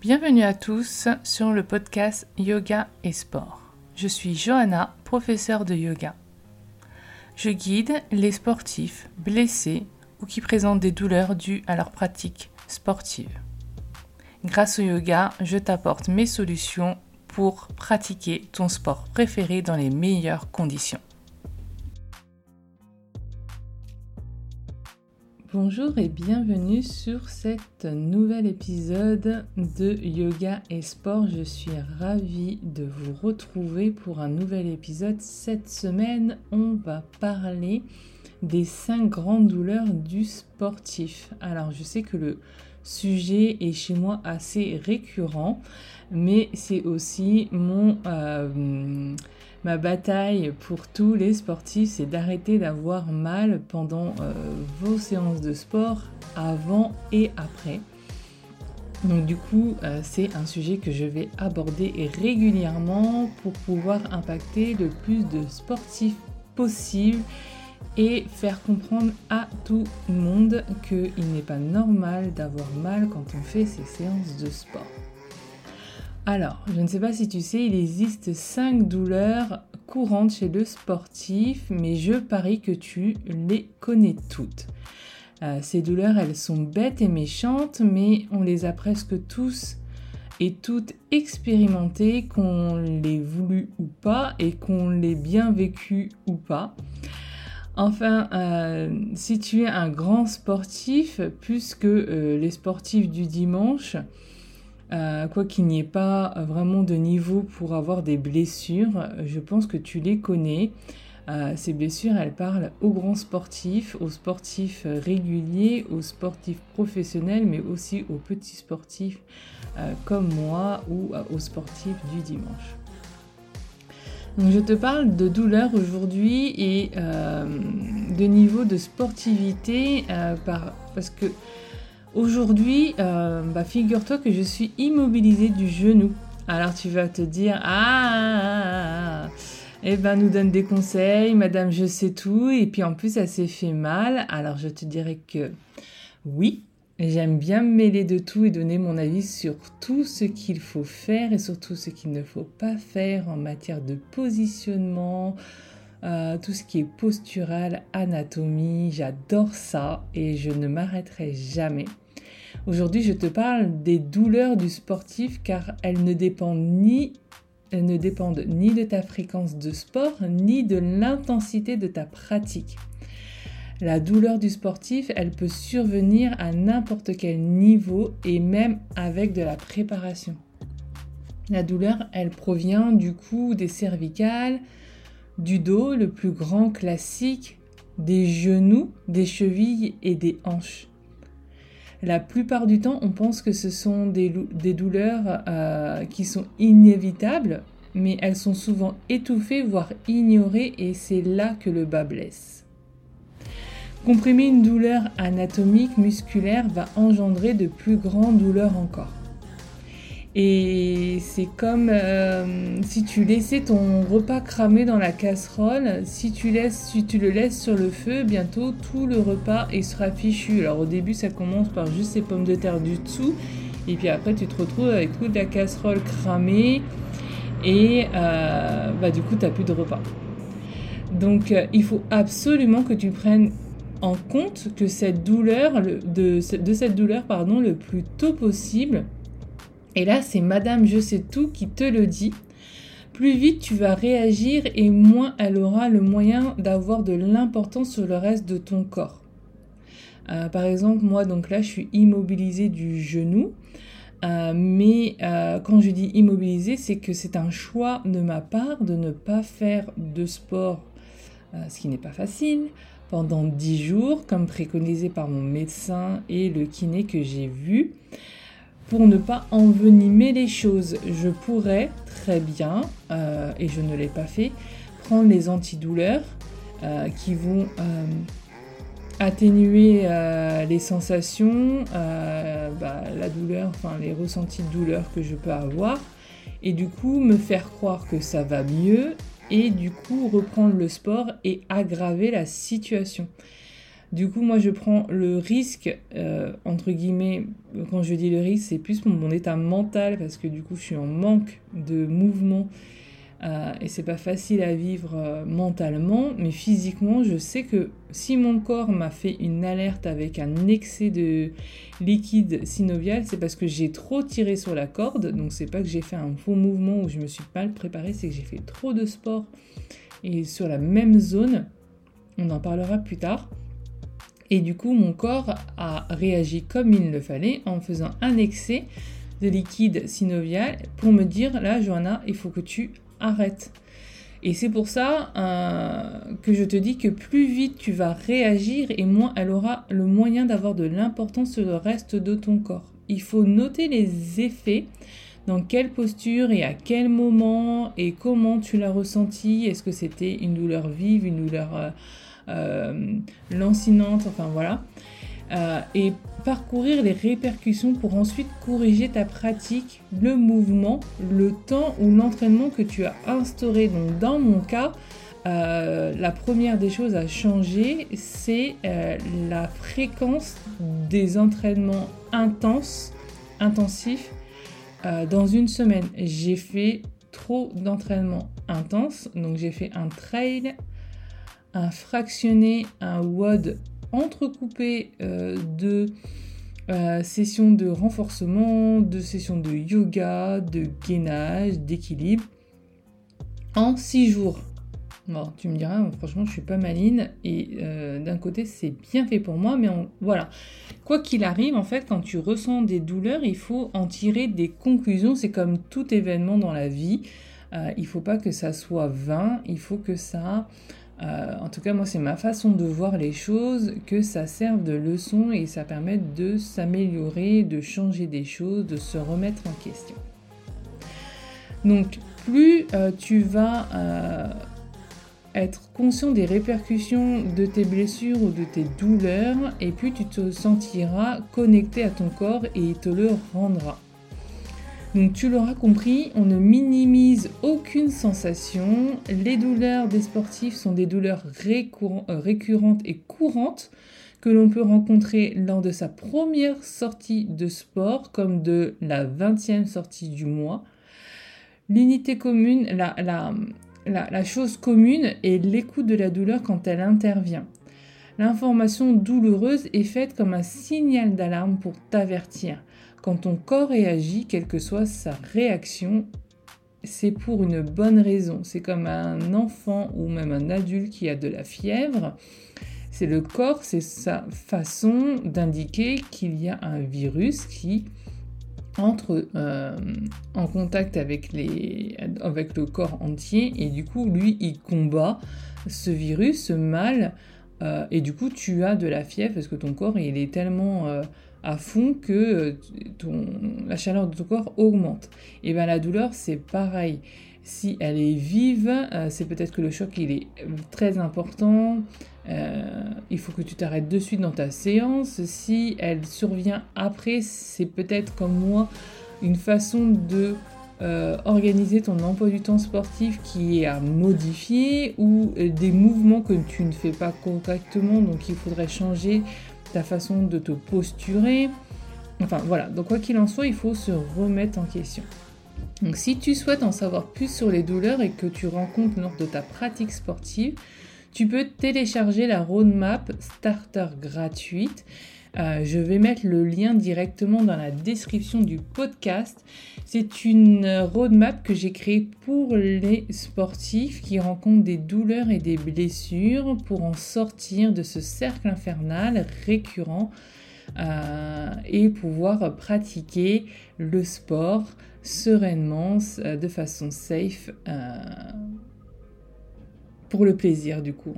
Bienvenue à tous sur le podcast Yoga et Sport. Je suis Johanna, professeure de yoga. Je guide les sportifs blessés ou qui présentent des douleurs dues à leur pratique sportive. Grâce au yoga, je t'apporte mes solutions pour pratiquer ton sport préféré dans les meilleures conditions. Bonjour et bienvenue sur cet nouvel épisode de Yoga et Sport. Je suis ravie de vous retrouver pour un nouvel épisode. Cette semaine, on va parler des cinq grandes douleurs du sportif. Alors, je sais que le sujet est chez moi assez récurrent, mais c'est aussi mon... Euh, Ma bataille pour tous les sportifs, c'est d'arrêter d'avoir mal pendant euh, vos séances de sport, avant et après. Donc du coup, euh, c'est un sujet que je vais aborder régulièrement pour pouvoir impacter le plus de sportifs possible et faire comprendre à tout le monde qu'il n'est pas normal d'avoir mal quand on fait ses séances de sport. Alors, je ne sais pas si tu sais, il existe 5 douleurs courantes chez le sportif, mais je parie que tu les connais toutes. Euh, ces douleurs, elles sont bêtes et méchantes, mais on les a presque tous et toutes expérimentées, qu'on l'ait voulu ou pas, et qu'on l'ait bien vécu ou pas. Enfin, euh, si tu es un grand sportif, plus que euh, les sportifs du dimanche, euh, quoi qu'il n'y ait pas vraiment de niveau pour avoir des blessures, je pense que tu les connais. Euh, ces blessures, elles parlent aux grands sportifs, aux sportifs réguliers, aux sportifs professionnels, mais aussi aux petits sportifs euh, comme moi ou aux sportifs du dimanche. Donc je te parle de douleur aujourd'hui et de niveau de sportivité parce que Aujourd'hui, euh, bah, figure-toi que je suis immobilisée du genou. Alors tu vas te dire ah, eh ben nous donne des conseils, Madame je sais tout et puis en plus elle s'est fait mal. Alors je te dirais que oui, j'aime bien me mêler de tout et donner mon avis sur tout ce qu'il faut faire et surtout ce qu'il ne faut pas faire en matière de positionnement, euh, tout ce qui est postural, anatomie, j'adore ça et je ne m'arrêterai jamais. Aujourd'hui, je te parle des douleurs du sportif car elles ne dépendent ni ne dépendent ni de ta fréquence de sport ni de l'intensité de ta pratique. La douleur du sportif, elle peut survenir à n'importe quel niveau et même avec de la préparation. La douleur, elle provient du cou, des cervicales, du dos, le plus grand classique, des genoux, des chevilles et des hanches. La plupart du temps, on pense que ce sont des, douleurs euh, qui sont inévitables, mais elles sont souvent étouffées, voire ignorées, et c'est là que le bas blesse. Comprimer une douleur anatomique musculaire va engendrer de plus grandes douleurs encore. Et c'est comme euh, si tu laissais ton repas cramer dans la casserole, si tu, le laisses sur le feu, bientôt tout le repas sera fichu. Alors au début ça commence par juste ces pommes de terre du dessous, et puis après tu te retrouves avec toute la casserole cramée, et euh, bah, du coup tu n'as plus de repas. Donc euh, il faut absolument que tu prennes en compte que cette douleur, de, de cette douleur pardon, le plus tôt possible, et là, c'est Madame Je sais tout qui te le dit. Plus vite tu vas réagir et moins elle aura le moyen d'avoir de l'importance sur le reste de ton corps. Euh, par exemple, moi, donc là, je suis immobilisée du genou. Euh, mais euh, quand je dis immobilisée, c'est que c'est un choix de ma part de ne pas faire de sport, ce qui n'est pas facile, pendant 10 jours, comme préconisé par mon médecin et le kiné que j'ai vu pour ne pas envenimer les choses. Je pourrais très bien, euh, et je ne l'ai pas fait, prendre les antidouleurs euh, qui vont euh, atténuer les sensations, bah, la douleur, enfin les ressentis de douleur que je peux avoir, et du coup me faire croire que ça va mieux, et du coup reprendre le sport et aggraver la situation. Du coup, moi, je prends le risque, euh, entre guillemets, quand je dis le risque, c'est plus mon, état mental, parce que du coup, je suis en manque de mouvement euh, et c'est pas facile à vivre euh, mentalement, mais physiquement, je sais que si mon corps m'a fait une alerte avec un excès de liquide synovial, c'est parce que j'ai trop tiré sur la corde. Donc, c'est pas que j'ai fait un faux mouvement où je me suis mal préparée, c'est que j'ai fait trop de sport et sur la même zone. On en parlera plus tard. Et du coup, mon corps a réagi comme il le fallait en faisant un excès de liquide synovial pour me dire là, Johanna, il faut que tu arrêtes. Et c'est pour ça euh, que je te dis que plus vite tu vas réagir et moins elle aura le moyen d'avoir de l'importance sur le reste de ton corps. Il faut noter les effets, dans quelle posture et à quel moment et comment tu l'as ressenti. Est-ce que c'était une douleur vive, une douleur euh, lancinante, enfin voilà. Euh, et parcourir les répercussions pour ensuite corriger ta pratique, le mouvement, le temps ou l'entraînement que tu as instauré. Donc dans mon cas, euh, la première des choses à changer, c'est la fréquence des entraînements intenses, intensifs dans une semaine. J'ai fait trop d'entraînements intenses, donc j'ai fait un trail un fractionné, un WOD entrecoupé euh, de euh, sessions de renforcement, de sessions de yoga, de gainage, d'équilibre en 6 jours. Bon, tu me diras, franchement, je suis pas maline et euh, d'un côté, c'est bien fait pour moi, mais voilà. Quoi qu'il arrive, en fait, quand tu ressens des douleurs, il faut en tirer des conclusions. C'est comme tout événement dans la vie. il faut pas que ça soit vain, il faut que ça euh, en tout cas, moi, c'est ma façon de voir les choses, que ça serve de leçon et ça permet de s'améliorer, de changer des choses, de se remettre en question. Donc, plus euh, tu vas euh, être conscient des répercussions de tes blessures ou de tes douleurs, et plus tu te sentiras connecté à ton corps et il te le rendra. Donc tu l'auras compris, on ne minimise aucune sensation. Les douleurs des sportifs sont des douleurs euh, récurrentes et courantes que l'on peut rencontrer lors de sa première sortie de sport comme de la 20e sortie du mois. L'unité commune, la, la chose commune est l'écoute de la douleur quand elle intervient. L'information douloureuse est faite comme un signal d'alarme pour t'avertir. Quand ton corps réagit, quelle que soit sa réaction, c'est pour une bonne raison. C'est comme un enfant ou même un adulte qui a de la fièvre. C'est le corps, c'est sa façon d'indiquer qu'il y a un virus qui entre euh, en contact avec, le corps entier et du coup lui il combat ce virus, ce mal euh, et du coup tu as de la fièvre parce que ton corps il est tellement euh, à fond que euh, la chaleur de ton corps augmente. Et bien la douleur, c'est pareil. Si elle est vive, euh, c'est peut-être que le choc il est très important. Euh, il faut que tu t'arrêtes de suite dans ta séance. Si elle survient après, c'est peut-être comme moi une façon de organiser ton emploi du temps sportif qui est à modifier ou des mouvements que tu ne fais pas correctement, donc il faudrait changer ta façon de te posturer. Enfin voilà, donc quoi qu'il en soit, il faut se remettre en question. Donc si tu souhaites en savoir plus sur les douleurs et que tu rencontres lors de ta pratique sportive, tu peux télécharger la roadmap starter gratuite. Euh, je vais mettre le lien directement dans la description du podcast. C'est une roadmap que j'ai créée pour les sportifs qui rencontrent des douleurs et des blessures pour en sortir de ce cercle infernal récurrent euh, et pouvoir pratiquer le sport sereinement, euh, de façon safe pour le plaisir du coup.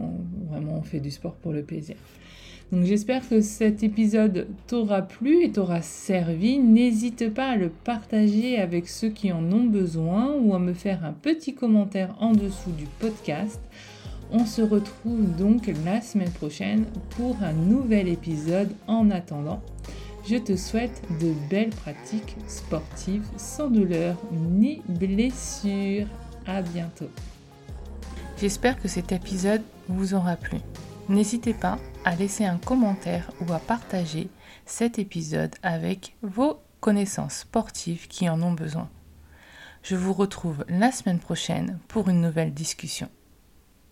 vraiment on fait du sport pour le plaisir. J'espère que cet épisode t'aura plu et t'aura servi. N'hésite pas à le partager avec ceux qui en ont besoin ou à me faire un petit commentaire en dessous du podcast. On se retrouve donc la semaine prochaine pour un nouvel épisode. En attendant, je te souhaite de belles pratiques sportives sans douleur ni blessure. À bientôt. J'espère que cet épisode vous aura plu. N'hésitez pas à laisser un commentaire ou à partager cet épisode avec vos connaissances sportives qui en ont besoin. Je vous retrouve la semaine prochaine pour une nouvelle discussion.